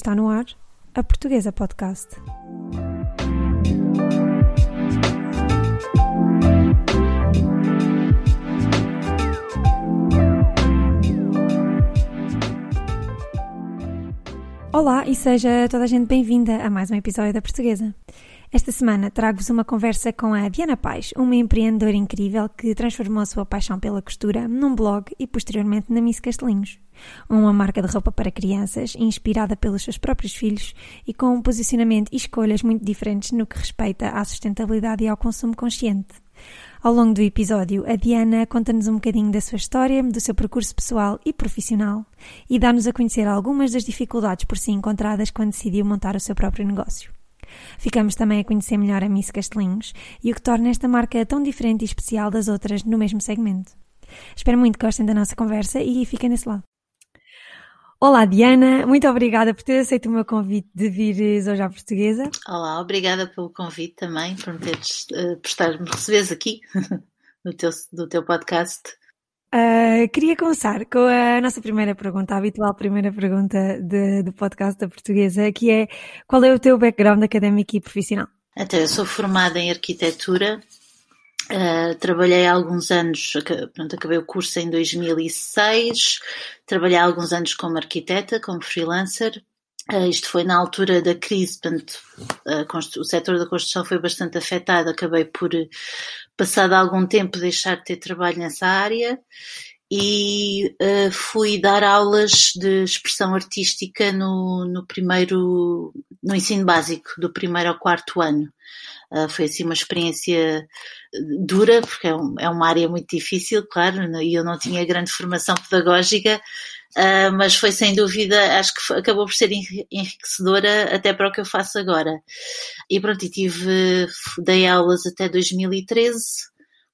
Está no ar a Portuguesa Podcast. Olá e seja toda a gente bem-vinda a mais um episódio da Portuguesa. Esta semana trago-vos uma conversa com a Diana Paz, uma empreendedora incrível que transformou a sua paixão pela costura num blog e posteriormente na Miss Castelinhos, uma marca de roupa para crianças inspirada pelos seus próprios filhos e com um posicionamento e escolhas muito diferentes no que respeita à sustentabilidade e ao consumo consciente. Ao longo do episódio, a Diana conta-nos um bocadinho da sua história, do seu percurso pessoal e profissional e dá-nos a conhecer algumas das dificuldades por si encontradas quando decidiu montar o seu próprio negócio. Ficamos também a conhecer melhor a Miss Castelinhos e o que torna esta marca tão diferente e especial das outras no mesmo segmento. Espero muito que gostem da nossa conversa e fiquem desse lado. Olá Diana, muito obrigada por ter aceito o meu convite de vir hoje à portuguesa. Olá, obrigada pelo convite também, por me teres, uh, por estar, me receberes aqui no teu, do teu podcast. Uh, queria começar com a nossa primeira pergunta, a habitual primeira pergunta de, do podcast da portuguesa, que é qual é o teu background académico e profissional? Então, eu sou formada em arquitetura, uh, trabalhei alguns anos, pronto, acabei o curso em 2006, trabalhei alguns anos como arquiteta, como freelancer, isto foi na altura da crise, portanto, o setor da construção foi bastante afetado. Acabei por, passado algum tempo, deixar de ter trabalho nessa área e uh, fui dar aulas de expressão artística no, no primeiro, no ensino básico, do primeiro ao quarto ano. foi assim uma experiência dura, porque é, um, é uma área muito difícil, claro, e eu não tinha grande formação pedagógica, Uh, mas foi sem dúvida, acho que foi, acabou por ser enriquecedora até para o que eu faço agora. E pronto, e tive, dei aulas até 2013,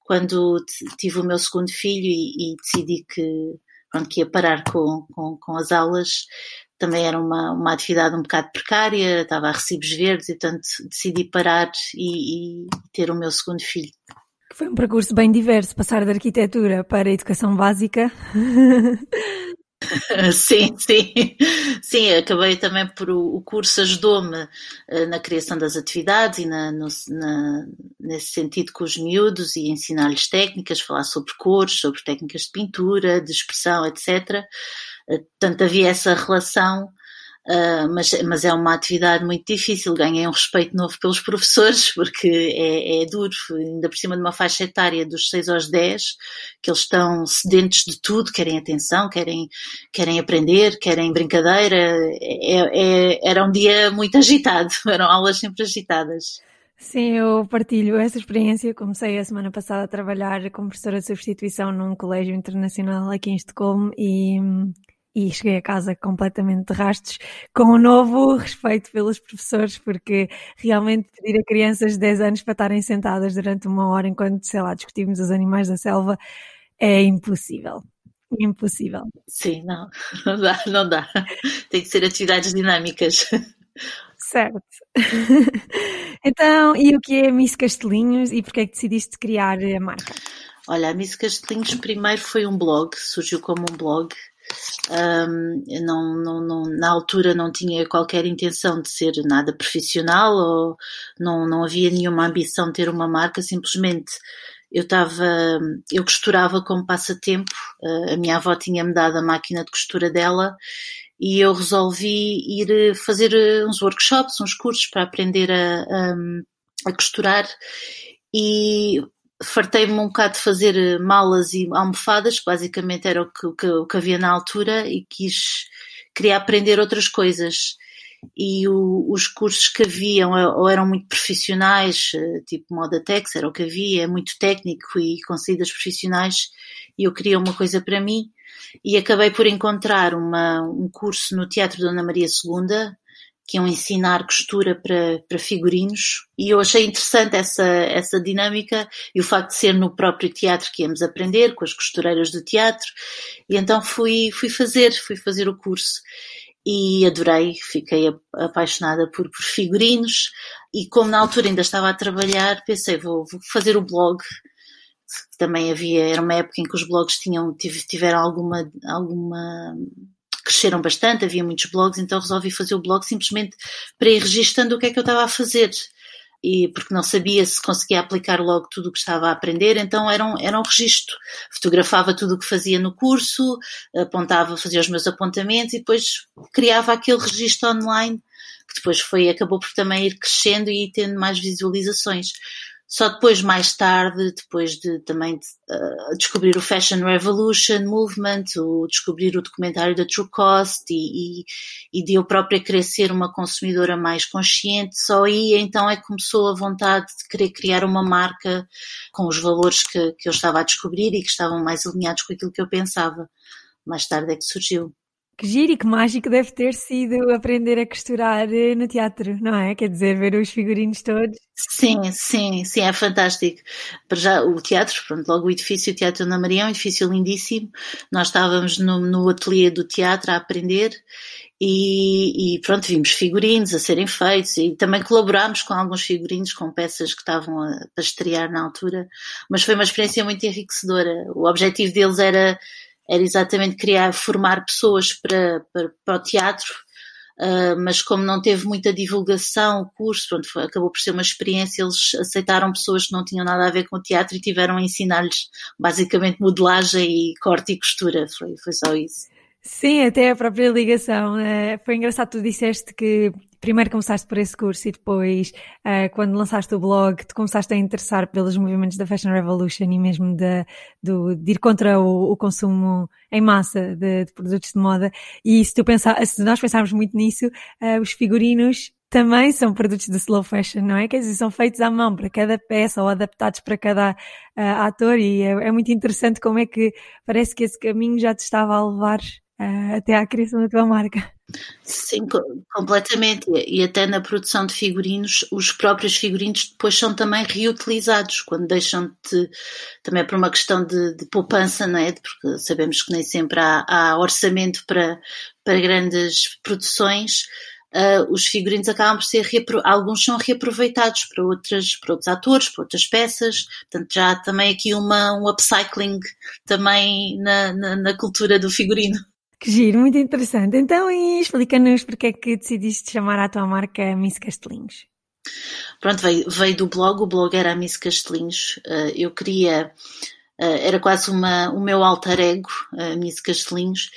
quando tive o meu segundo filho e, e decidi que, pronto, que ia parar com, com, com as aulas. Também era uma, uma atividade um bocado precária, estava a recibos verdes e, portanto, decidi parar e, e ter o meu segundo filho. Foi um percurso bem diverso, passar da arquitetura para a educação básica. Sim, sim, sim, acabei também por o, curso ajudou-me eh, na criação das atividades e na, no, na, nesse sentido com os miúdos e ensinar-lhes técnicas, falar sobre cores, sobre técnicas de pintura, de expressão, etc. Eh, portanto, havia essa relação Uh, mas, mas é uma atividade muito difícil. Ganhei um respeito novo pelos professores, porque é, é, duro, ainda por cima de uma faixa etária dos 6 aos 10, que eles estão sedentes de tudo, querem atenção, querem, querem aprender, querem brincadeira. É, é, era um dia muito agitado, eram aulas sempre agitadas. Sim, eu partilho essa experiência. Comecei a semana passada a trabalhar como professora de substituição num colégio internacional aqui em Estocolmo e e cheguei a casa completamente de rastos, com um novo respeito pelos professores, porque realmente pedir a crianças de 10 anos para estarem sentadas durante uma hora enquanto, sei lá, discutimos os animais da selva é impossível. Impossível. Sim, não, não dá, não dá. Tem que ser atividades dinâmicas. Certo. então, e o que é Miss Castelinhos e porquê é que decidiste criar a marca? Olha, a Miss Castelinhos primeiro foi um blog, surgiu como um blog um, não, não, não, na altura não tinha qualquer intenção de ser nada profissional ou não, não havia nenhuma ambição de ter uma marca, simplesmente eu estava, eu costurava como passatempo, a minha avó tinha-me dado a máquina de costura dela e eu resolvi ir fazer uns workshops, uns cursos para aprender a, a, a costurar e fartei-me um bocado de fazer eh, malas e almofadas, que basicamente era o que, que, o que havia na altura, e quis, queria aprender outras coisas. E o, os cursos que haviam ou eram muito profissionais, eh, tipo moda tex, era o que havia, é muito técnico e com saídas profissionais, e eu queria uma coisa para mim. E acabei por encontrar uma, um curso no Teatro Dona Maria II, que iam ensinar costura para, para figurinos. E eu achei interessante essa, essa dinâmica e o facto de ser no próprio teatro que íamos aprender, com as costureiras do teatro, e então fui, fui fazer, fui fazer o curso. E adorei, fiquei apaixonada por, por figurinos. E como na altura ainda estava a trabalhar, pensei, vou, vou fazer o blog, também havia, era uma época em que os blogs tinham, tiveram alguma, alguma cresceram bastante, havia muitos blogs, então resolvi fazer o blog simplesmente para ir registando o que é que eu estava a fazer. E porque não sabia se conseguia aplicar logo tudo o que estava a aprender, então era um, era um registro. Fotografava tudo o que fazia no curso, apontava, fazia os meus apontamentos e depois criava aquele registro online que depois foi, acabou por também ir crescendo e tendo mais visualizações. Só depois, mais tarde, depois de também uh, descobrir o Fashion Revolution Movement, o descobrir o documentário da True Cost e, e, e de eu própria querer ser uma consumidora mais consciente, só aí então é que começou a vontade de querer criar uma marca com os valores que, que eu estava a descobrir e que estavam mais alinhados com aquilo que eu pensava. Mais tarde é que surgiu. Que giro e que mágico deve ter sido aprender a costurar eh, no teatro, não é? Quer dizer, ver os figurinos todos. Sim, sim, sim, é fantástico. Para já o teatro, pronto, logo o edifício, o Teatro Ana Maria, é um edifício lindíssimo. Nós estávamos no, no ateliê do teatro a aprender e, e, pronto, vimos figurinos a serem feitos e também colaborámos com alguns figurinos, com peças que estavam a, a estrear na altura, mas foi uma experiência muito enriquecedora. O objetivo deles era era exatamente criar, formar pessoas para, para, para o teatro, uh, mas como não teve muita divulgação, o curso, pronto, foi, acabou por ser uma experiência, eles aceitaram pessoas que não tinham nada a ver com o teatro e tiveram a ensinar-lhes basicamente modelagem e corte e costura, foi, foi só isso. Sim, até a própria ligação. Uh, foi engraçado, tu disseste que primeiro começaste por esse curso e depois, uh, quando lançaste o blog, te começaste a interessar pelos movimentos da Fashion Revolution e mesmo de, de, de ir contra o, o, consumo em massa de, de, produtos de moda. E se tu pensar, se nós pensarmos muito nisso, uh, os figurinos também são produtos de slow fashion, não é? Quer dizer, são feitos à mão para cada peça ou adaptados para cada uh, ator e é, é, muito interessante como é que parece que esse caminho já te estava a levar até à criação da tua marca. Sim, completamente. E até na produção de figurinos, os próprios figurinos depois são também reutilizados quando deixam de. Também é por uma questão de, de poupança, não é? Porque sabemos que nem sempre há, há orçamento para, para grandes produções. Uh, os figurinos acabam por ser alguns são reaproveitados para outras para outros atores para outras peças portanto já há também aqui uma um upcycling também na, na, na cultura do figurino que giro, muito interessante. Então, explica-nos porque é que decidiste chamar a tua marca Miss Castelinhos. Pronto, veio, veio do blog, o blog era a Miss Castelinhos. Uh, eu queria, uh, era quase uma, o meu alter ego, a Miss Castelinhos,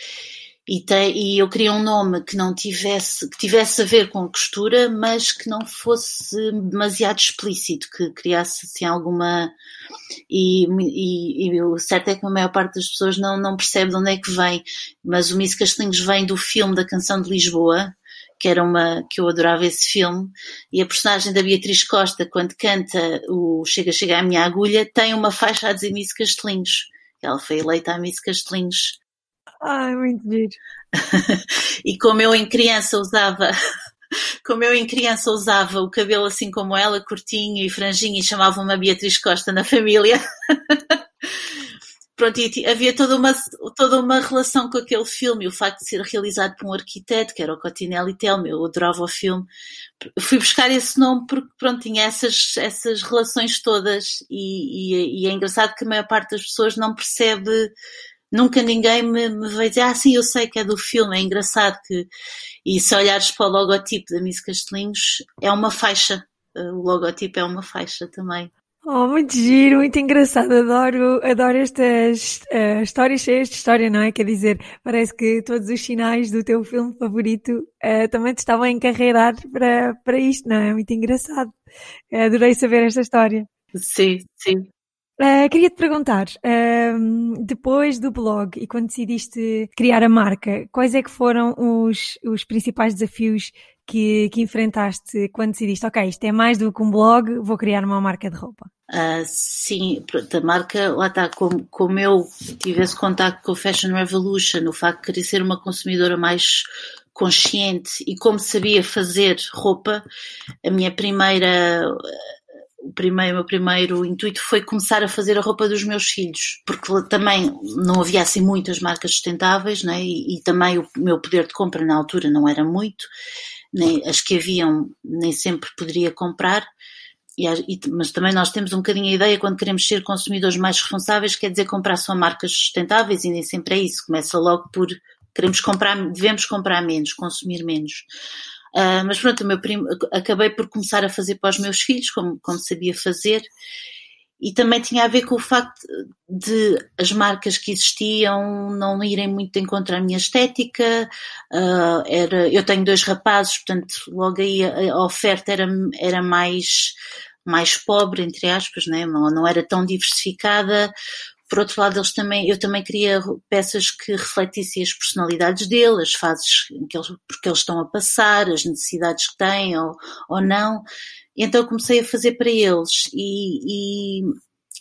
e, e, eu queria um nome que não tivesse, que tivesse a ver com costura, mas que não fosse demasiado explícito, que criasse assim alguma. E, e, e o certo é que a maior parte das pessoas não, não percebe de onde é que vem, mas o Miss Castelinhos vem do filme da Canção de Lisboa, que era uma que eu adorava esse filme, e a personagem da Beatriz Costa, quando canta o Chega Chega a Minha Agulha, tem uma faixa a dizer Miss Castelinhos. Ela foi eleita a Miss Castelinhos Ai, muito giro. e como eu em criança usava, como eu em criança usava o cabelo assim como ela, curtinho e franjinho, e chamava-me a Beatriz Costa na família. Pronto, e havia toda uma, toda uma relação com aquele filme, o facto de ser realizado por um arquiteto, que era o Cotinelli Telmo, eu adorava o filme. Fui buscar esse nome porque, pronto, tinha essas, essas relações todas e, e, e é engraçado que a maior parte das pessoas não percebe nunca ninguém me, me veio dizer, ah, sim, eu sei que é do filme, é engraçado que. E se olhares para o logotipo da Miss Castelinhos, é uma faixa. O logotipo é uma faixa também. Oh, muito giro, muito engraçado. Adoro, adoro estas uh, histórias cheias de história, não é? Quer dizer, parece que todos os sinais do teu filme favorito uh, também te estavam a encarreirar para, para isto, não é? Muito engraçado. Adorei saber esta história. Sim, sim. Uh, Queria-te perguntar, uh, depois do blog e quando decidiste criar a marca, quais é que foram os, os principais desafios que, que, enfrentaste quando decidiste, ok, isto é mais do que um blog, vou criar uma marca de roupa? Uh, sim, a marca, lá está, como, como eu tive esse contato com o Fashion Revolution, o facto de querer ser uma consumidora mais consciente e como sabia fazer roupa, a minha primeira o primeiro, meu primeiro intuito foi começar a fazer a roupa dos meus filhos, porque também não havia assim muitas marcas sustentáveis, né? e, e também o meu poder de compra na altura não era muito, nem as que haviam nem sempre poderia comprar, e, mas também nós temos um bocadinho a ideia quando queremos ser consumidores mais responsáveis, quer dizer comprar só marcas sustentáveis e nem sempre é isso, começa logo por queremos comprar, devemos comprar menos, consumir menos. Uh, mas pronto, meu primo, acabei por começar a fazer para os meus filhos, como, como sabia fazer, e também tinha a ver com o facto de as marcas que existiam não irem muito de encontro à minha estética. Uh, era, eu tenho dois rapazes, portanto, logo aí a, a, oferta era, era mais, mais pobre, entre aspas, né? não, não era tão diversificada. Por outro lado, eles também, eu também queria peças que refletissem as personalidades deles, as fases que eles, porque eles estão a passar, as necessidades que têm ou, ou não. Então comecei a fazer para eles e, e,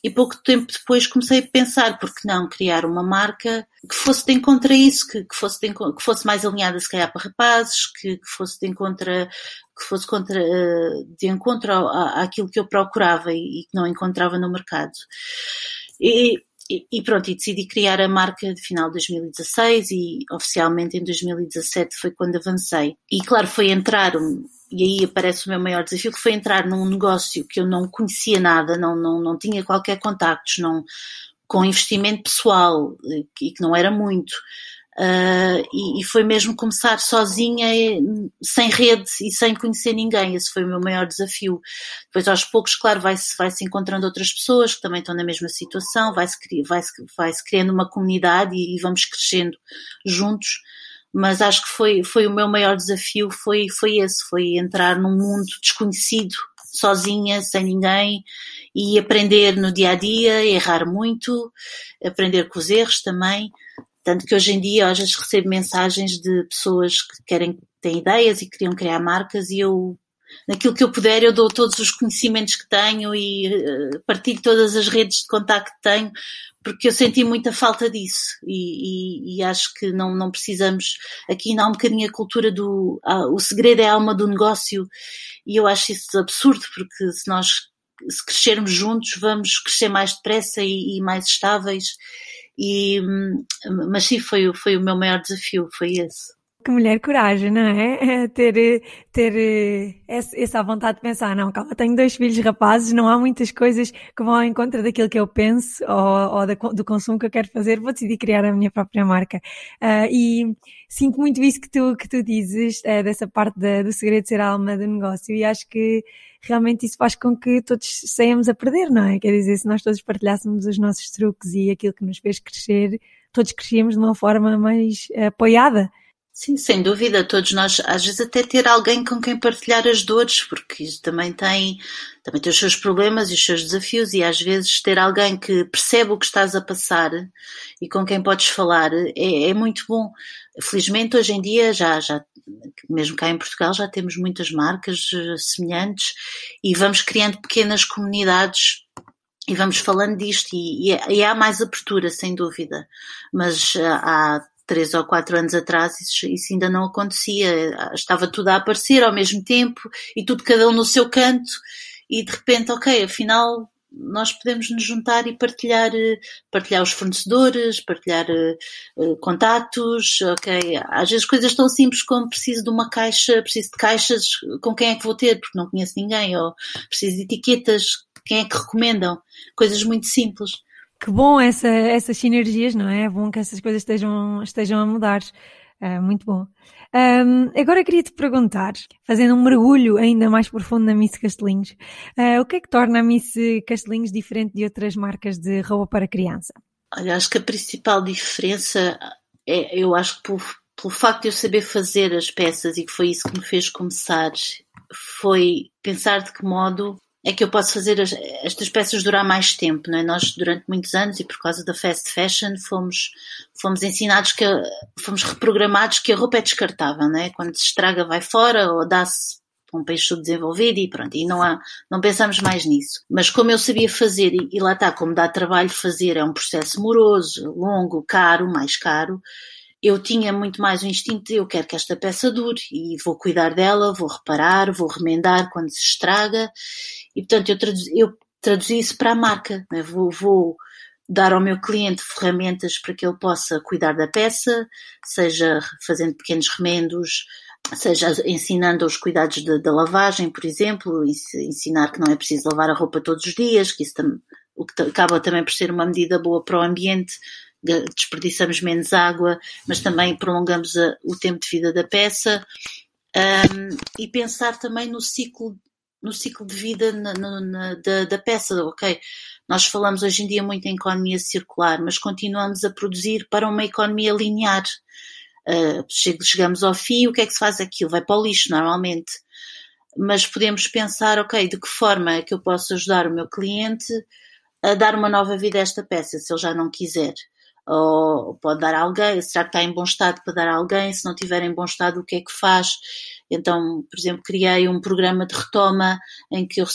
e, pouco tempo depois comecei a pensar, porque não criar uma marca que fosse de encontro a isso, que, que fosse, de, que fosse mais alinhada se calhar para rapazes, que, que fosse de encontro que fosse contra, de encontro à, àquilo que eu procurava e, e que não encontrava no mercado. E, e, pronto, e decidi criar a marca de final de 2016 e oficialmente em 2017 foi quando avancei. E claro, foi entrar, e aí aparece o meu maior desafio, que foi entrar num negócio que eu não conhecia nada, não, não, não tinha qualquer contactos, não, com investimento pessoal, e que não era muito. Uh, e, e, foi mesmo começar sozinha, sem rede e sem conhecer ninguém. Esse foi o meu maior desafio. Depois, aos poucos, claro, vai-se vai -se encontrando outras pessoas que também estão na mesma situação, vai-se vai -se, vai -se criando uma comunidade e, e, vamos crescendo juntos. Mas acho que foi, foi o meu maior desafio, foi, foi esse, foi entrar num mundo desconhecido, sozinha, sem ninguém, e aprender no dia a dia, errar muito, aprender com os erros também, tanto que hoje em dia, às vezes recebo mensagens de pessoas que querem, têm ideias e queriam criar marcas e eu, naquilo que eu puder, eu dou todos os conhecimentos que tenho e uh, partilho todas as redes de contacto que tenho, porque eu senti muita falta disso. E, e, e acho que não, não precisamos, aqui não há um bocadinho a cultura do, o segredo é a alma do negócio e eu acho isso absurdo porque se nós se crescermos juntos vamos crescer mais depressa e, e mais estáveis e, mas sim, foi, foi o meu maior desafio, foi esse. Que mulher coragem, não é? é ter, ter essa vontade de pensar, não, calma, tenho dois filhos rapazes, não há muitas coisas que vão ao encontro daquilo que eu penso ou, ou do consumo que eu quero fazer, vou decidir criar a minha própria marca. Uh, e sinto muito isso que tu, que tu dizes, uh, dessa parte do segredo de ser a alma do negócio, e acho que realmente isso faz com que todos saiamos a perder, não é? Quer dizer, se nós todos partilhássemos os nossos truques e aquilo que nos fez crescer, todos crescíamos de uma forma mais apoiada. Sim, sem dúvida, todos nós, às vezes até ter alguém com quem partilhar as dores, porque isso também tem, também tem os seus problemas e os seus desafios, e às vezes ter alguém que percebe o que estás a passar e com quem podes falar é, é muito bom. Felizmente hoje em dia já, já, mesmo cá em Portugal já temos muitas marcas eh, semelhantes e vamos criando pequenas comunidades e vamos falando disto e, e, há mais abertura, sem dúvida. Mas eh, há três ou quatro anos atrás isso, isso, ainda não acontecia. Estava tudo a aparecer ao mesmo tempo e tudo cada um no seu canto e de repente, ok, afinal nós podemos nos juntar e partilhar, partilhar os fornecedores, partilhar uh, contatos, ok? Às vezes coisas tão simples como preciso de uma caixa, preciso de caixas, com quem é que vou ter, porque não conheço ninguém, ou preciso de etiquetas, quem é que recomendam? Coisas muito simples. Que bom essa, essas sinergias, não é? É bom que essas coisas estejam, estejam a mudar. Uh, muito bom. Um, agora queria te perguntar, fazendo um mergulho ainda mais profundo na Miss Castelinhos, uh, o que é que torna a Miss Castelinhos diferente de outras marcas de roupa para criança? Olha, acho que a principal diferença é, eu acho que pelo, pelo facto de eu saber fazer as peças e que foi isso que me fez começar, foi pensar de que modo é que eu posso fazer as, estas peças durar mais tempo, não é? Nós durante muitos anos e por causa da fast fashion fomos fomos ensinados que fomos reprogramados que a roupa é descartável, não é? Quando se estraga vai fora ou dá-se um peixe subdesenvolvido e pronto, e não há, não pensamos mais nisso. Mas como eu sabia fazer, e, e lá está, como dá trabalho fazer, é um processo moroso, longo, caro, mais caro, eu tinha muito mais o instinto de eu quero que esta peça dure e vou cuidar dela, vou reparar, vou remendar quando se estraga e, portanto, eu traduzi, eu traduzi isso para a marca. Né? Vou, vou dar ao meu cliente ferramentas para que ele possa cuidar da peça, seja fazendo pequenos remendos, seja ensinando os cuidados da lavagem, por exemplo, ensinar que não é preciso lavar a roupa todos os dias, que isso o que acaba também por ser uma medida boa para o ambiente, desperdiçamos menos água, mas também prolongamos a, o tempo de vida da peça. Um, e pensar também no ciclo no ciclo de vida na, na, da, da, peça, ok? Nós falamos hoje em dia muito em economia circular, mas continuamos a produzir para uma economia linear. Uh, chegamos ao fim, o que é que se faz aquilo? Vai para o lixo, normalmente. Mas podemos pensar, ok, de que forma é que eu posso ajudar o meu cliente a dar uma nova vida a esta peça, se ele já não quiser? Ou pode dar a alguém, será que está em bom estado para dar a alguém? Se não estiver em bom estado, o que é que faz? Então, por exemplo, criei um programa de retoma em que eu,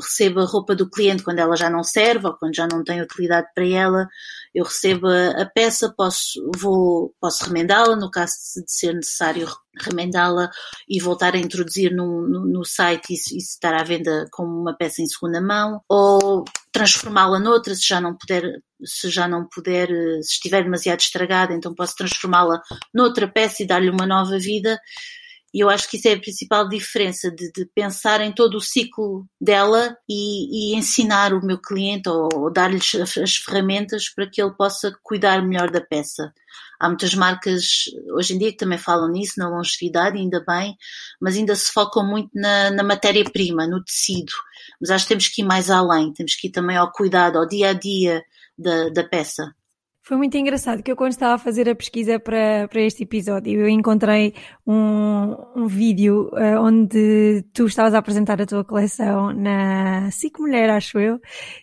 recebo a roupa do cliente quando ela já não serve ou quando já não tem utilidade para ela. Eu recebo a, peça, posso, vou, posso remendá-la, no caso de ser necessário remendá-la e voltar a introduzir no, no, no site e, e estar à venda como uma peça em segunda mão, ou transformá-la noutra se já não puder se já não puder, se estiver demasiado estragada, então posso transformá-la noutra peça e dar-lhe uma nova vida. E eu acho que isso é a principal diferença de, de pensar em todo o ciclo dela e, e ensinar o meu cliente ou, ou dar-lhe as, as ferramentas para que ele possa cuidar melhor da peça. Há muitas marcas hoje em dia que também falam nisso, na longevidade, ainda bem, mas ainda se focam muito na, na matéria-prima, no tecido. Mas acho que temos que ir mais além, temos que ir também ao cuidado, ao dia a dia da, da peça. Foi muito engraçado que eu quando estava a fazer a pesquisa para, para este episódio, eu encontrei um, um vídeo uh, onde tu estavas a apresentar a tua coleção na SIC Mulher, acho eu,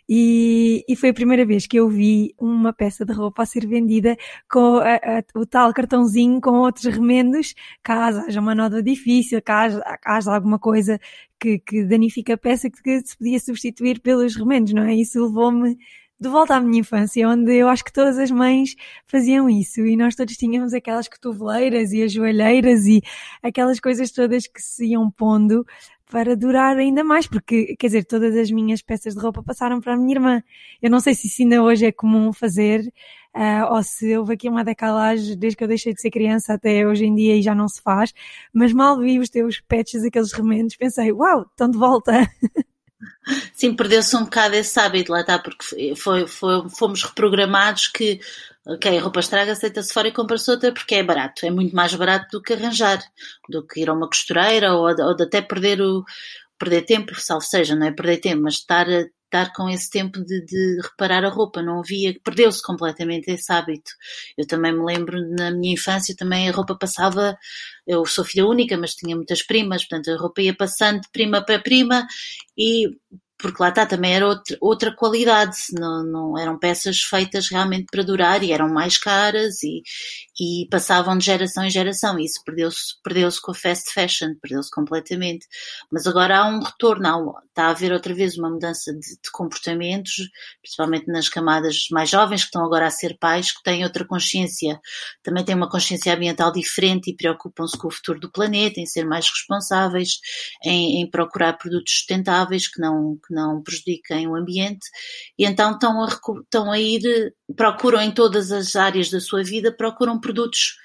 e, e foi a primeira vez que eu vi uma peça de roupa a ser vendida com a, a, o tal cartãozinho com outros remendos, caso haja uma nota difícil, caso haja alguma coisa que, que danifica a peça que, que se podia substituir pelos remendos, não é? Isso levou-me de volta à minha infância, onde eu acho que todas as mães faziam isso e nós todos tínhamos aquelas cotoveleiras e as joelheiras e aquelas coisas todas que se iam pondo para durar ainda mais, porque, quer dizer, todas as minhas peças de roupa passaram para a minha irmã. Eu não sei se isso ainda hoje é comum fazer, uh, ou se houve aqui uma decalagem desde que eu deixei de ser criança até hoje em dia e já não se faz, mas mal vi os teus patches, aqueles remendos, pensei, uau, estão de volta! Sim, perdeu-se um bocado esse hábito, lá está, porque foi, foi, fomos reprogramados que, ok, roupa estraga, aceita-se fora e compra-se outra porque é barato. É muito mais barato do que arranjar, do que ir a uma costureira ou, ou de até perder o perder tempo, salvo seja, não é perder tempo, mas estar a estar com esse tempo de, de reparar a roupa, não havia, perdeu-se completamente esse hábito. Eu também me lembro na minha infância também a roupa passava, eu sou filha única, mas tinha muitas primas, portanto a roupa ia passando de prima para prima e porque lá está, também era outra, outra qualidade, não, não eram peças feitas realmente para durar e eram mais caras e, e passavam de geração em geração isso perdeu-se perdeu com a fast fashion, perdeu-se completamente. Mas agora há um retorno, há, está a haver outra vez uma mudança de, de, comportamentos, principalmente nas camadas mais jovens que estão agora a ser pais, que têm outra consciência, também têm uma consciência ambiental diferente e preocupam-se com o futuro do planeta, em ser mais responsáveis, em, em procurar produtos sustentáveis que não, que não prejudiquem o ambiente e então estão a, estão a ir, procuram em todas as áreas da sua vida, procuram produtos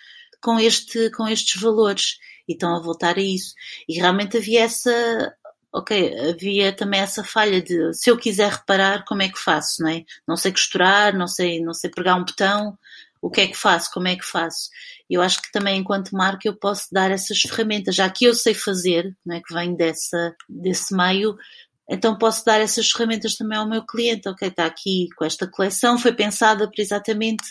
com, este, com estes valores e estão a voltar a isso. E realmente havia essa, ok, havia também essa falha de se eu quiser reparar, como é que faço, não é? Não sei costurar, não sei, não sei pregar um botão, o que é que faço, como é que faço? Eu acho que também enquanto marca eu posso dar essas ferramentas, já que eu sei fazer, não é? que vem dessa, desse meio, então posso dar essas ferramentas também ao meu cliente. Ok, está aqui com esta coleção, foi pensada para exatamente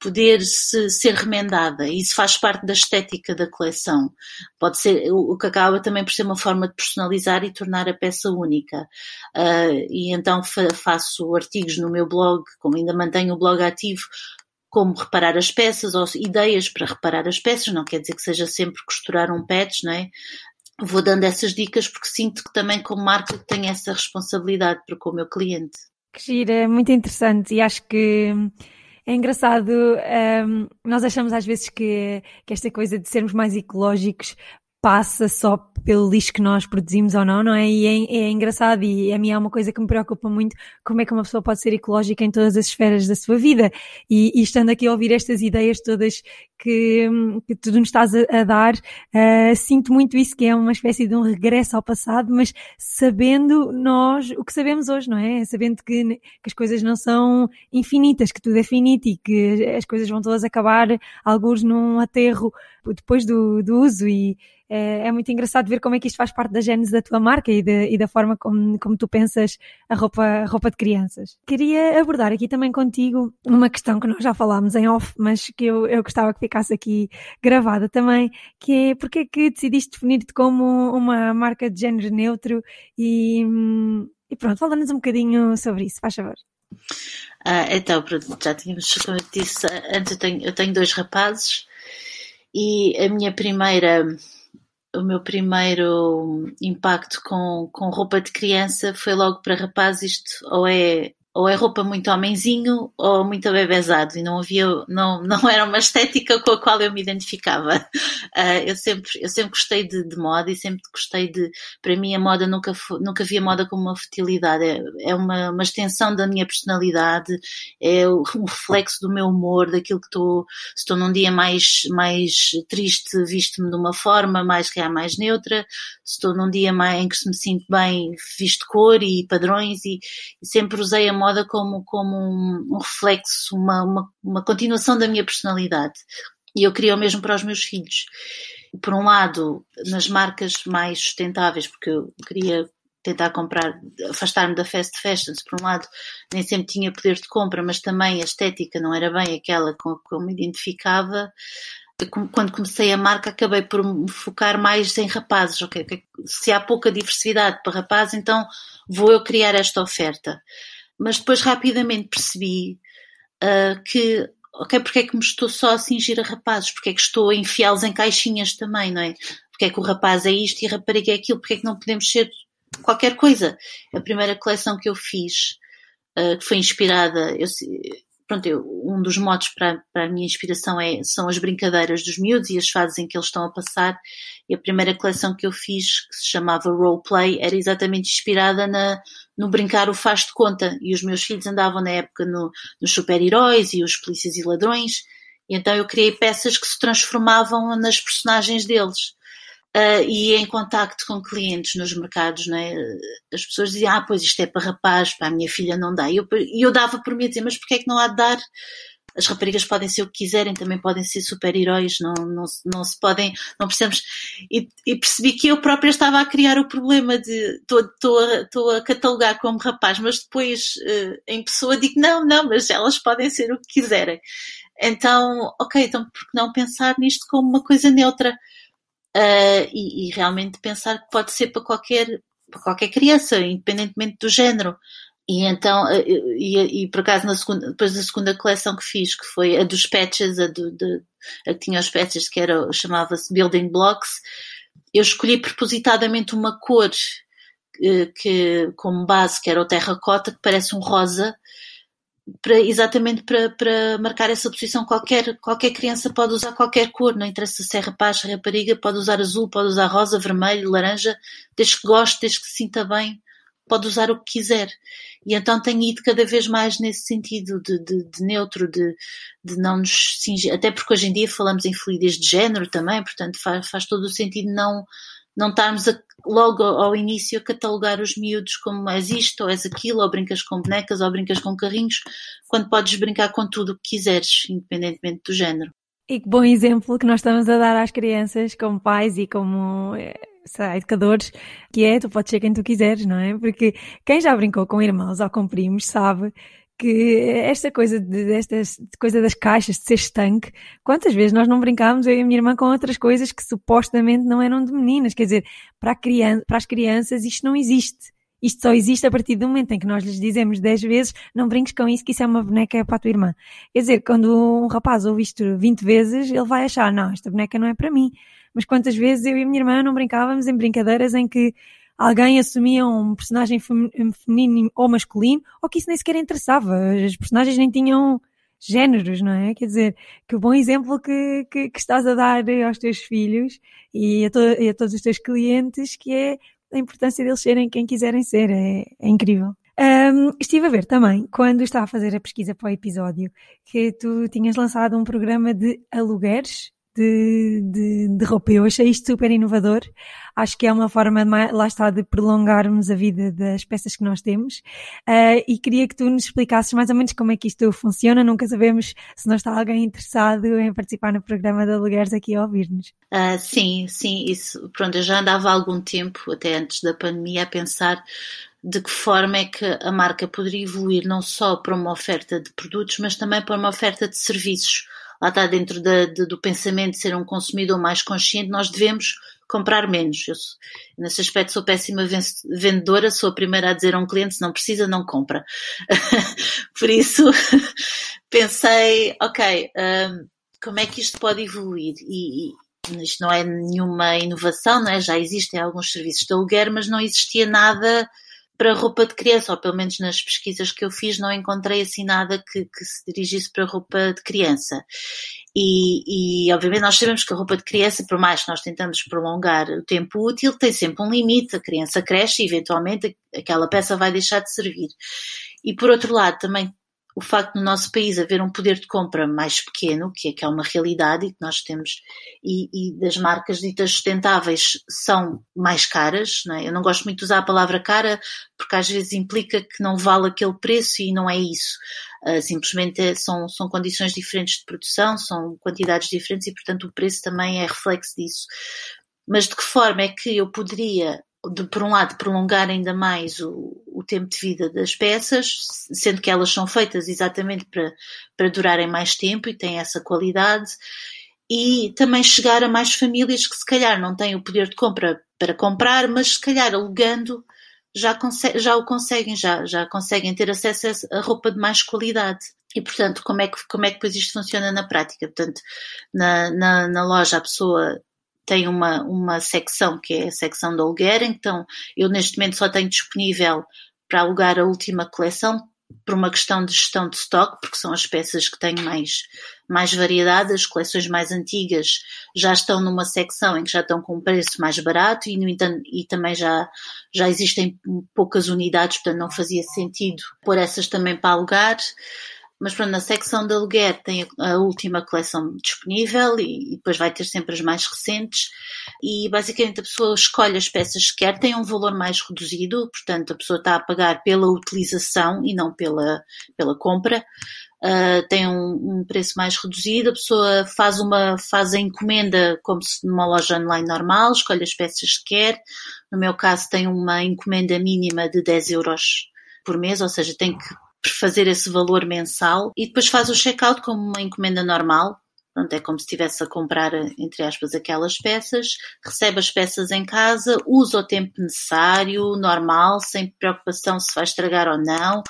poder -se ser remendada. Isso faz parte da estética da coleção. Pode ser, o que acaba também por ser uma forma de personalizar e tornar a peça única. Uh, e então faço artigos no meu blog, como ainda mantenho o blog ativo, como reparar as peças ou ideias para reparar as peças, não quer dizer que seja sempre costurar um patch, não é? Vou dando essas dicas porque sinto que também como marca tenho essa responsabilidade para com o meu cliente. Que gira, é muito interessante e acho que é engraçado, um, nós achamos às vezes que, que esta coisa de sermos mais ecológicos passa só pelo lixo que nós produzimos ou não, não é? E é, é, engraçado e a mim é uma coisa que me preocupa muito como é que uma pessoa pode ser ecológica em todas as esferas da sua vida. E, e estando aqui a ouvir estas ideias todas que, que tu nos estás a, a dar, uh, sinto muito isso, que é uma espécie de um regresso ao passado, mas sabendo nós o que sabemos hoje, não é? Sabendo que, que as coisas não são infinitas, que tudo é finito e que as coisas vão todas acabar, alguns num aterro depois do, do uso e é, é, muito engraçado ver como é que isto faz parte da gênese da tua marca e, de, e da forma como, como tu pensas a roupa, a roupa de crianças. Queria abordar aqui também contigo uma questão que nós já falámos em off, mas que eu, eu gostava que ficasse aqui gravada também, que é porque é que decidiste definir-te como uma marca de género neutro e, e pronto, fala-nos um bocadinho sobre isso, faz favor. Ah, então, pronto, já tínhamos, como eu disse, antes eu tenho, eu tenho dois rapazes e a minha primeira o meu primeiro impacto com, com roupa de criança foi logo para rapaz, isto ou é ou é roupa muito homenzinho ou muito bebezado e não havia, não, não era uma estética com a qual eu me identificava. Uh, eu sempre, eu sempre gostei de, de, moda e sempre gostei de, para mim a moda nunca, nunca vi a moda como uma futilidade, é, é uma, uma extensão da minha personalidade, é um reflexo do meu humor, daquilo que estou, se estou num dia mais, mais triste, visto-me de uma forma mais real, mais neutra, se estou num dia mais, em que me sinto bem, visto cor e padrões e, e sempre usei a moda moda como, como um, um reflexo, uma, uma, uma continuação da minha personalidade. E eu queria o mesmo para os meus filhos. Por um lado, nas marcas mais sustentáveis, porque eu queria tentar comprar, afastar-me da fast fashion. Por um lado, nem sempre tinha poder de compra, mas também a estética não era bem aquela com que eu me identificava. Quando comecei a marca, acabei por me focar mais em rapazes. Okay? Se há pouca diversidade para rapazes, então vou eu criar esta oferta mas depois rapidamente percebi uh, que, ok, porque é que me estou só a cingir a rapazes? Porque é que estou a enfiá-los em caixinhas também, não é? Porque é que o rapaz é isto e a rapariga é aquilo? Porque é que não podemos ser qualquer coisa? A primeira coleção que eu fiz, uh, que foi inspirada, eu, pronto, eu, um dos modos para, para a minha inspiração é, são as brincadeiras dos miúdos e as fases em que eles estão a passar. E a primeira coleção que eu fiz, que se chamava Roleplay, era exatamente inspirada na, no brincar o faz de conta. E os meus filhos andavam na época no, nos super-heróis e os polícias e ladrões. E então eu criei peças que se transformavam nas personagens deles. Uh, e em contacto com clientes nos mercados, é? as pessoas diziam, ah, pois isto é para rapaz, para a minha filha não dá. E eu, eu dava por mim a dizer, mas porquê é que não há de dar? As raparigas podem ser o que quiserem, também podem ser super-heróis, não, não, não se podem, não precisamos. E, e, percebi que eu própria estava a criar o problema de estou a, a catalogar como rapaz, mas depois uh, em pessoa digo, não, não, mas elas podem ser o que quiserem. Então, ok, então por que não pensar nisto como uma coisa neutra? Uh, e, e, realmente pensar que pode ser para qualquer, para qualquer criança, independentemente do género. E então, uh, e, e, por acaso, na segunda, depois da segunda coleção que fiz, que foi a dos patches, a, do, de, a que tinha os patches, que era, chamava-se Building Blocks, eu escolhi propositadamente uma cor que, que, como base, que era o terracota, que parece um rosa, para, exatamente para, para marcar essa posição. Qualquer, qualquer criança pode usar qualquer cor, não interessa se é rapaz, é rapariga, pode usar azul, pode usar rosa, vermelho, laranja, desde que goste, desde que se sinta bem, pode usar o que quiser. E então tenho ido cada vez mais nesse sentido de, de, de neutro, de, de não nos cingir, até porque hoje em dia falamos em fluidez de género também, portanto faz, faz todo o sentido não não estarmos a, logo ao início a catalogar os miúdos como és isto, ou és aquilo, ou brincas com bonecas, ou brincas com carrinhos, quando podes brincar com tudo o que quiseres, independentemente do género. E que bom exemplo que nós estamos a dar às crianças, como pais e como eh, sei, educadores, que é tu podes ser quem tu quiseres, não é? Porque quem já brincou com irmãos ou com primos sabe que esta coisa de, desta coisa das caixas, de ser estanque, quantas vezes nós não brincámos, eu e a minha irmã, com outras coisas que supostamente não eram de meninas? Quer dizer, para, criança, para as crianças isto não existe. Isto só existe a partir do momento em que nós lhes dizemos 10 vezes não brinques com isso, que isso é uma boneca para a tua irmã. Quer dizer, quando um rapaz ouve isto 20 vezes, ele vai achar, não, esta boneca não é para mim. Mas quantas vezes eu e a minha irmã não brincávamos em brincadeiras em que alguém assumia um personagem feminino ou masculino, ou que isso nem sequer interessava. As personagens nem tinham géneros, não é? Quer dizer, que bom exemplo que, que, que estás a dar aos teus filhos e a, to, e a, todos os teus clientes, que é a importância deles serem quem quiserem ser. É, é incrível. Um, estive a ver também, quando estava a fazer a pesquisa para o episódio, que tu tinhas lançado um programa de alugueres de, de, de, roupa. Eu achei isto super inovador. Acho que é uma forma, lá está, de prolongarmos a vida das peças que nós temos. Uh, e queria que tu nos explicasses mais ou menos como é que isto funciona. Nunca sabemos se não está alguém interessado em participar no programa de alugueres aqui a ouvir-nos. Uh, sim, sim, isso. Pronto, eu já andava há algum tempo, até antes da pandemia, a pensar de que forma é que a marca poderia evoluir não só para uma oferta de produtos, mas também para uma oferta de serviços lá está dentro da, de, do pensamento de ser um consumidor mais consciente, nós devemos comprar menos. Eu, nesse aspecto, sou péssima vendedora, sou a primeira a dizer a um cliente: se não precisa, não compra. Por isso, pensei: ok, um, como é que isto pode evoluir? E, e, isto não é nenhuma inovação, não é? já existem alguns serviços de aluguer, mas não existia nada para roupa de criança, ou pelo menos nas pesquisas que eu fiz não encontrei assim nada que, que se dirigisse para roupa de criança. E, e, obviamente nós sabemos que a roupa de criança, por mais que nós tentamos prolongar o tempo útil, tem sempre um limite. A criança cresce e eventualmente aquela peça vai deixar de servir. E por outro lado, também o facto no nosso país haver um poder de compra mais pequeno, que é, que é uma realidade e que nós temos, e, e das marcas ditas sustentáveis são mais caras, não é? eu não gosto muito de usar a palavra cara porque às vezes implica que não vale aquele preço e não é isso. Uh, simplesmente é, são, são condições diferentes de produção, são quantidades diferentes e portanto o preço também é reflexo disso. Mas de que forma é que eu poderia de, por um lado, prolongar ainda mais o, tempo de vida das peças, sendo que elas são feitas exatamente para, para durarem mais tempo e têm essa qualidade, e também chegar a mais famílias que se calhar não têm o poder de compra para comprar, mas se calhar alugando já, já o conseguem, já, já conseguem ter acesso a roupa de mais qualidade. E, portanto, como é que, como é que depois isto funciona na prática? Portanto, na, na, na loja a pessoa tem uma, uma secção que é a secção de aluguer, então eu neste momento só tenho disponível para alugar a última coleção por uma questão de gestão de estoque, porque são as peças que têm mais, mais variedade, as coleções mais antigas já estão numa secção em que já estão com um preço mais barato e, no entanto, e também já, já existem poucas unidades, portanto não fazia sentido pôr essas também para alugar. Mas pronto, na secção de aluguer tem a última coleção disponível e, depois vai ter sempre as mais recentes. E basicamente a pessoa escolhe as peças que quer, tem um valor mais reduzido, portanto a pessoa está a pagar pela utilização e não pela, pela compra. Uh, tem um, um, preço mais reduzido, a pessoa faz uma faz a encomenda como se numa loja online normal, escolhe as peças que quer. No meu caso tem uma encomenda mínima de 10 euros por mês, ou seja, tem que fazer esse valor mensal e depois faz o checkout como uma encomenda normal. Pronto, é como se estivesse a comprar, entre aspas, aquelas peças, recebe as peças em casa, usa o tempo necessário, normal, sem preocupação se vai estragar ou não,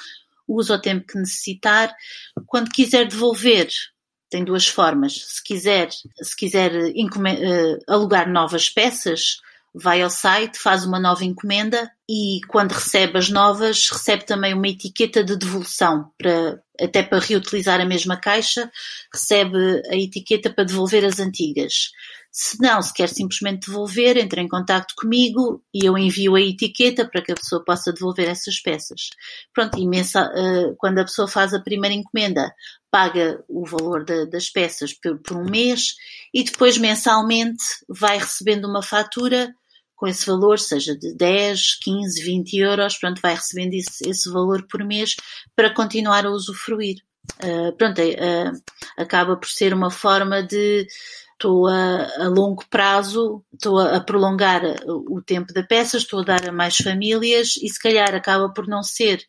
usa o tempo que necessitar. Quando quiser devolver, tem duas formas. Se quiser, se quiser uh, alugar novas peças, vai ao site, faz uma nova encomenda e quando recebe as novas, recebe também uma etiqueta de devolução, para, até para reutilizar a mesma caixa, recebe a etiqueta para devolver as antigas. Se não, se quer simplesmente devolver, entra em contato comigo e eu envio a etiqueta para que a pessoa possa devolver essas peças. Pronto, e mensa, uh, quando a pessoa faz a primeira encomenda, paga o valor de, das peças por, por um mês e depois mensalmente vai recebendo uma fatura com esse valor, seja de 10, 15, 20 euros, pronto, vai recebendo esse, esse valor por mês para continuar a usufruir. Uh, pronto, uh, acaba por ser uma forma de estou a, a longo prazo, estou a, a, prolongar o tempo da peça, estou a dar a mais famílias e se calhar acaba por não ser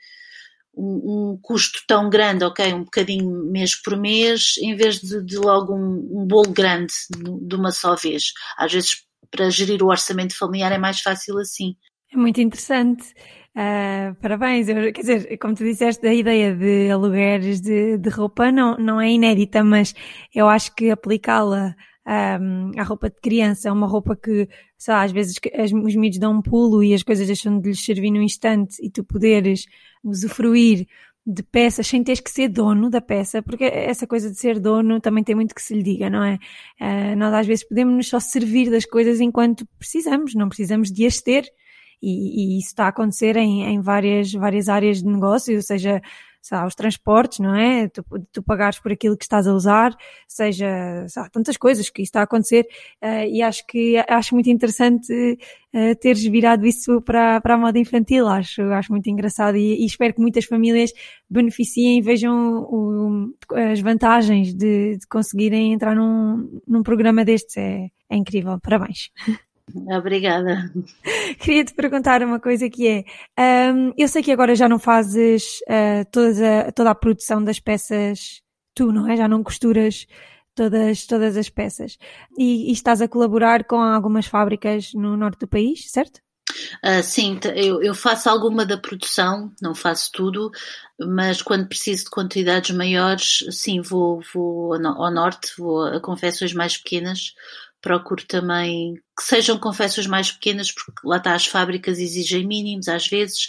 um, um custo tão grande, ok, um bocadinho mês por mês, em vez de, de logo um, um bolo grande de uma só vez. Às vezes para gerir o orçamento familiar é mais fácil assim. É muito interessante. Uh, parabéns. Eu, quer dizer, como tu disseste, a ideia de alugueres de, de roupa não, não é inédita, mas eu acho que aplicá-la um, à roupa de criança, uma roupa que, sei lá, às vezes as, os miúdos dão um pulo e as coisas deixam de lhes servir no instante e tu poderes usufruir de peças sem teres que ser dono da peça, porque essa coisa de ser dono também tem muito que se lhe diga, não é? Uh, nós às vezes podemos nos só servir das coisas enquanto precisamos, não precisamos de as ter. E, e isso está a acontecer em, em várias, várias áreas de negócio, ou seja, lá, os transportes, não é? Tu, tu pagares por aquilo que estás a usar, seja, lá, tantas coisas que isso está a acontecer, uh, e acho que, acho muito interessante uh, teres virado isso para, para a moda infantil, acho, acho muito engraçado e, e espero que muitas famílias beneficiem e vejam o, as vantagens de, de, conseguirem entrar num, num programa destes, é, é incrível, parabéns. Obrigada. Queria te perguntar uma coisa que é, um, eu sei que agora já não fazes uh, toda, a, toda a produção das peças tu, não é? Já não costuras todas, todas as peças. E, e estás a colaborar com algumas fábricas no norte do país, certo? Uh, sim, eu, eu, faço alguma da produção, não faço tudo, mas quando preciso de quantidades maiores, sim, vou, vou ao norte, vou a confecções mais pequenas, procuro também que sejam confecções mais pequenas, porque lá está as fábricas exigem mínimos às vezes,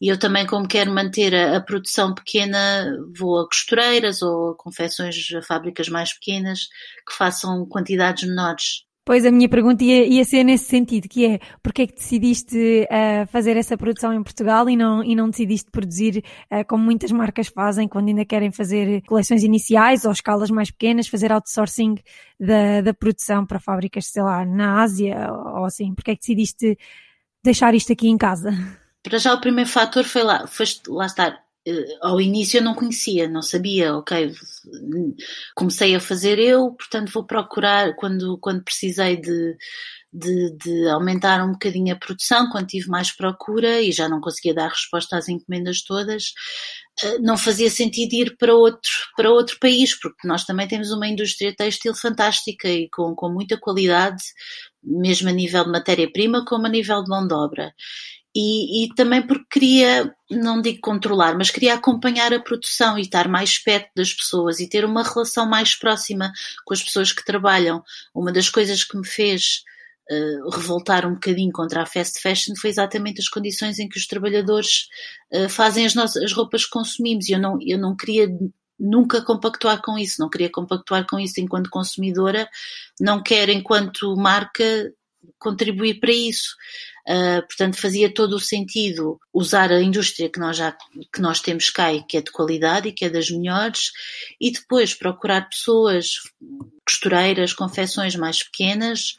e eu também, como quero manter a, a produção pequena, vou a costureiras ou a confecções a fábricas mais pequenas que façam quantidades menores. Pois a minha pergunta ia, ia ser nesse sentido, que é porque é que decidiste uh, fazer essa produção em Portugal e não, e não decidiste produzir uh, como muitas marcas fazem quando ainda querem fazer coleções iniciais ou escalas mais pequenas, fazer outsourcing da, da produção para fábricas, sei lá, na Ásia ou assim. Porque é que decidiste deixar isto aqui em casa? Para já o primeiro fator foi lá, foi lá estar ao início eu não conhecia, não sabia, ok, comecei a fazer eu, portanto vou procurar quando, quando precisei de, de, de, aumentar um bocadinho a produção, quando tive mais procura e já não conseguia dar resposta às encomendas todas, eh, não fazia sentido ir para outro, para outro país, porque nós também temos uma indústria têxtil fantástica e com, com muita qualidade, mesmo a nível de matéria-prima como a nível de mão de obra. E, e, também porque queria, não digo controlar, mas queria acompanhar a produção e estar mais perto das pessoas e ter uma relação mais próxima com as pessoas que trabalham. Uma das coisas que me fez uh, revoltar um bocadinho contra a fast fashion foi exatamente as condições em que os trabalhadores uh, fazem as, nossas, as roupas que consumimos e eu não, eu não queria nunca compactuar com isso, não queria compactuar com isso enquanto consumidora, não quero enquanto marca contribuir para isso. Uh, portanto, fazia todo o sentido usar a indústria que nós já que nós temos cá e que é de qualidade e que é das melhores, e depois procurar pessoas, costureiras, confecções mais pequenas,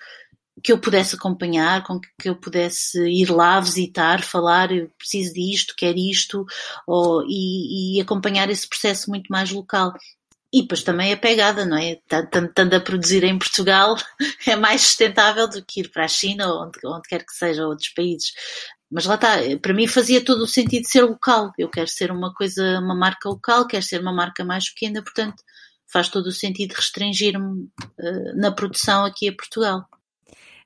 que eu pudesse acompanhar, com que eu pudesse ir lá visitar, falar, eu preciso disto, quero isto, ou, e, e acompanhar esse processo muito mais local. E depois também a pegada, não é? Estando a produzir em Portugal é mais sustentável do que ir para a China ou onde, onde quer que seja, outros países. Mas lá está, para mim fazia todo o sentido ser local. Eu quero ser uma coisa, uma marca local, quero ser uma marca mais pequena, portanto faz todo o sentido restringir-me uh, na produção aqui a Portugal.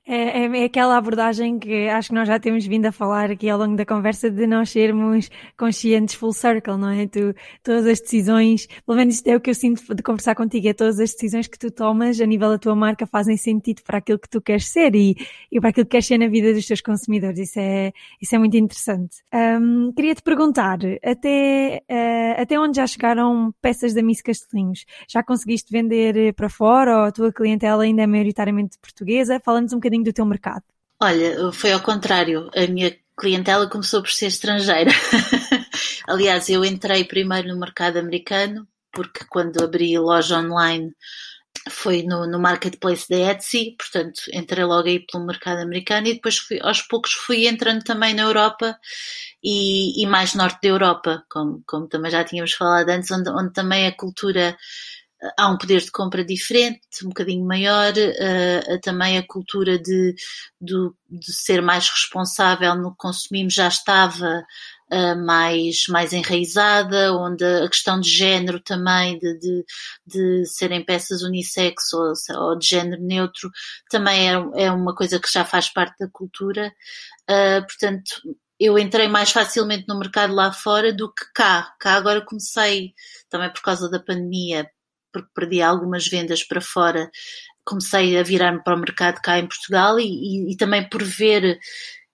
É, é, é, aquela abordagem que acho que nós já temos vindo a falar aqui ao longo da conversa de nós sermos conscientes full circle, não é? Tu, todas as decisões, pelo menos isto é o que eu sinto de conversar contigo, é todas as decisões que tu tomas a nível da tua marca fazem sentido para aquilo que tu queres ser e, e para aquilo que queres ser na vida dos teus consumidores. Isso é, isso é muito interessante. Um, queria te perguntar, até, uh, até onde já chegaram peças da Miss Castelinhos? Já conseguiste vender para fora ou a tua clientela ainda é maioritariamente portuguesa? Fala-nos um bocadinho bocadinho do teu mercado? Olha, foi ao contrário. A minha clientela começou por ser estrangeira. Aliás, eu entrei primeiro no mercado americano, porque quando abri loja online foi no, no marketplace da Etsy, portanto entrei logo aí pelo mercado americano e depois fui, aos poucos fui entrando também na Europa e, e mais norte da Europa, como, como também já tínhamos falado antes, onde, onde também a cultura há um poder de compra diferente, um bocadinho maior, uh, também a cultura de, de, de, ser mais responsável no que consumimos já estava uh, mais, mais enraizada, onde a questão de género também, de, de, de serem peças unissex ou, ou, de género neutro, também é, é uma coisa que já faz parte da cultura. Uh, portanto, eu entrei mais facilmente no mercado lá fora do que cá. Cá agora comecei, também por causa da pandemia, porque perdi algumas vendas para fora, comecei a virar-me para o mercado cá em Portugal e, e, e, também por ver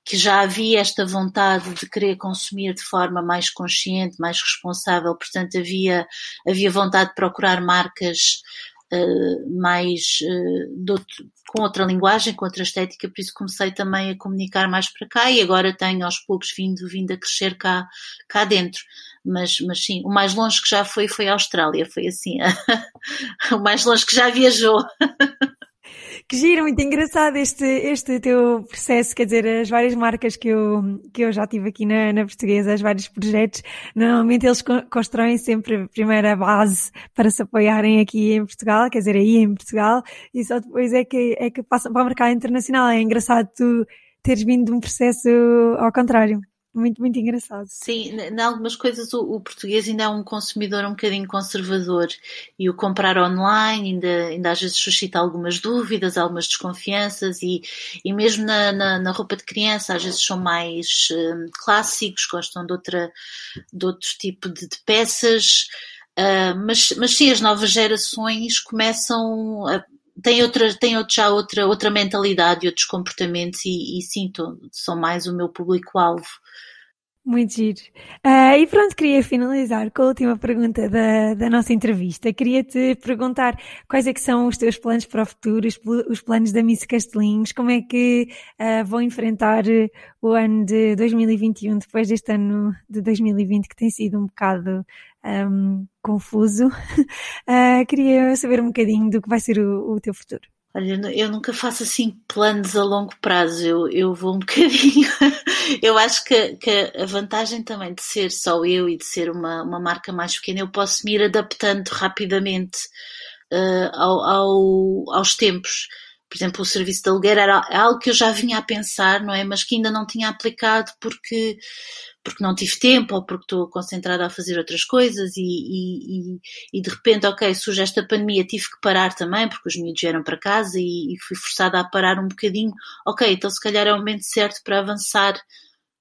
que já havia esta vontade de querer consumir de forma mais consciente, mais responsável, portanto havia, havia vontade de procurar marcas uh, mais uh, com outra linguagem, com outra estética, por isso comecei também a comunicar mais para cá e agora tenho aos poucos vindo, vindo a crescer cá, cá dentro. Mas, mas sim, o mais longe que já foi foi a Austrália, foi assim, o mais longe que já viajou. Que giro, muito engraçado este, este teu processo, quer dizer, as várias marcas que eu, que eu já tive aqui na, na portuguesa, os vários projetos, normalmente eles constroem sempre a primeira base para se apoiarem aqui em Portugal, quer dizer, aí em Portugal, e só depois é que, é que passam para o mercado internacional. É engraçado tu teres vindo de um processo ao contrário. Muito, muito engraçado. Sim, em algumas coisas o, o, português ainda é um consumidor um bocadinho conservador e o comprar online ainda, ainda às vezes suscita algumas dúvidas, algumas desconfianças e, e mesmo na, na, na roupa de criança às vezes são mais um, clássicos, gostam de, outra, de outro tipo de, de peças, uh, mas, mas sim, as novas gerações começam a tem outra, tem já outra, outra mentalidade e outros comportamentos e, e sim, são mais o meu público-alvo. Muito giro. Uh, e pronto, queria finalizar com a última pergunta da, da nossa entrevista. Queria-te perguntar quais é que são os teus planos para o futuro, os, os planos da Miss Castelinhos, como é que uh, vão enfrentar o ano de 2021, depois deste ano de 2020 que tem sido um bocado um, confuso. Uh, queria saber um bocadinho do que vai ser o, o teu futuro. Olha, eu nunca faço assim planos a longo prazo, eu, eu vou um bocadinho. eu acho que, que, a vantagem também de ser só eu e de ser uma, uma marca mais pequena, eu posso me ir adaptando rapidamente uh, ao, ao, aos tempos. Por exemplo, o serviço de aluguer era algo que eu já vinha a pensar, não é? Mas que ainda não tinha aplicado porque porque não tive tempo ou porque estou concentrada a fazer outras coisas e, e, e, e, de repente, ok, surge esta pandemia, tive que parar também porque os miúdos vieram para casa e, fui forçada a parar um bocadinho. Ok, então se calhar é o momento certo para avançar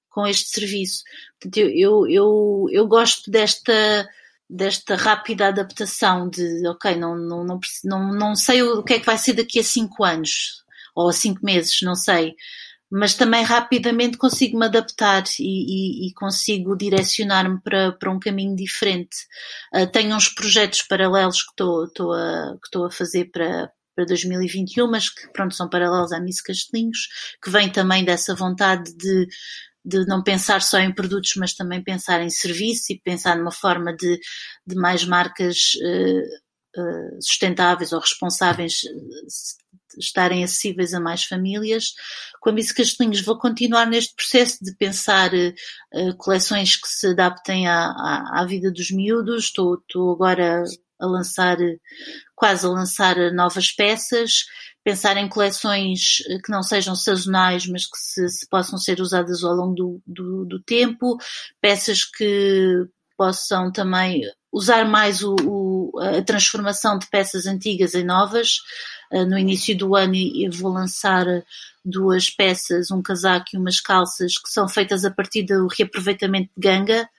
com este serviço. Portanto, eu, eu, eu, eu gosto desta desta rápida adaptação de ok, não, não, não, não, sei o que é que vai ser daqui a cinco anos ou a cinco meses, não sei mas também rapidamente consigo me adaptar e, e, e consigo direcionar-me para, para um caminho diferente. Uh, tenho uns projetos paralelos que estou, a, que a fazer para, para 2021, mas que pronto, são paralelos à Miss Castelinhos, que vem também dessa vontade de, de não pensar só em produtos, mas também pensar em serviço e pensar numa forma de, de mais marcas uh, sustentáveis ou responsáveis estarem acessíveis a mais famílias. Com a Miss Castelinhos vou continuar neste processo de pensar uh, coleções que se adaptem à, à, à vida dos miúdos. Estou, estou agora a lançar, quase a lançar novas peças, pensar em coleções eh, que não sejam sazonais, mas que se, se possam ser usadas ao longo do, do, do, tempo, peças que possam também usar mais o, o, a transformação de peças antigas em novas, no início do ano vou lançar duas peças, um casaco e umas calças que são feitas a partir do reaproveitamento de ganga.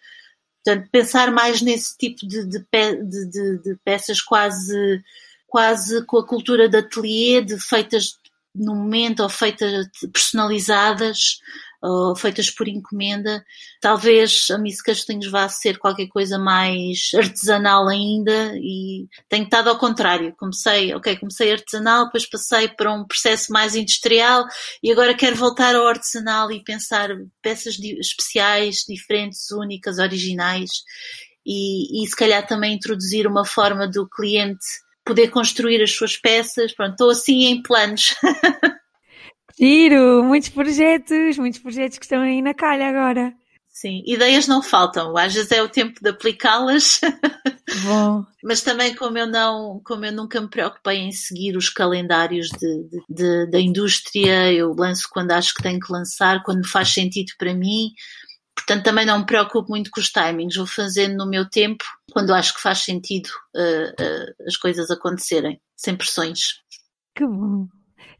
Portanto, pensar mais nesse tipo de, de, de, de peças quase, quase com a cultura de ateliê, de feitas no momento ou feitas personalizadas, ou feitas por encomenda. Talvez a Miss Castelinhos vá ser qualquer coisa mais artesanal ainda e tenho estado ao contrário. Comecei, ok, comecei artesanal, depois passei para um processo mais industrial e agora quero voltar ao artesanal e pensar peças especiais, diferentes, únicas, originais e, e se calhar também introduzir uma forma do cliente poder construir as suas peças. Pronto, estou assim em planos. Giro, muitos projetos, muitos projetos que estão aí na calha agora. Sim, ideias não faltam, às vezes é o tempo de aplicá-las. Bom. Mas também como eu não, como eu nunca me preocupei em seguir os calendários de, de, de, da indústria, eu lanço quando acho que tenho que lançar, quando faz sentido para mim. Portanto, também não me preocupo muito com os timings, vou fazendo no meu tempo, quando acho que faz sentido uh, uh, as coisas acontecerem, sem pressões. Que bom.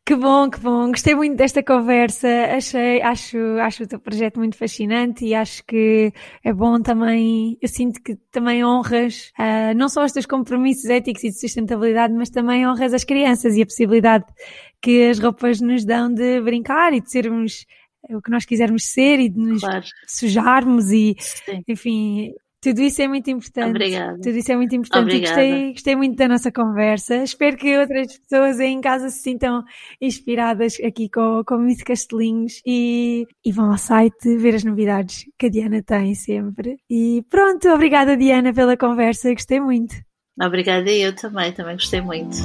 Que bom, que bom. Gostei muito desta conversa. Achei, acho, acho o teu projeto muito fascinante e acho que é bom também. Eu sinto que também honras uh, não só os teus compromissos éticos e de sustentabilidade, mas também honras as crianças e a possibilidade que as roupas nos dão de brincar e de sermos o que nós quisermos ser e de nos claro. sujarmos e, Sim. enfim, tudo isso é muito importante. Obrigada. Tudo isso é muito importante. Gostei, gostei muito da nossa conversa. Espero que outras pessoas aí em casa se sintam inspiradas aqui com, com Miss Castelinhos e, e vão ao site ver as novidades que a Diana tem sempre. E pronto, obrigada Diana pela conversa. Gostei muito. Obrigada eu também, também gostei muito.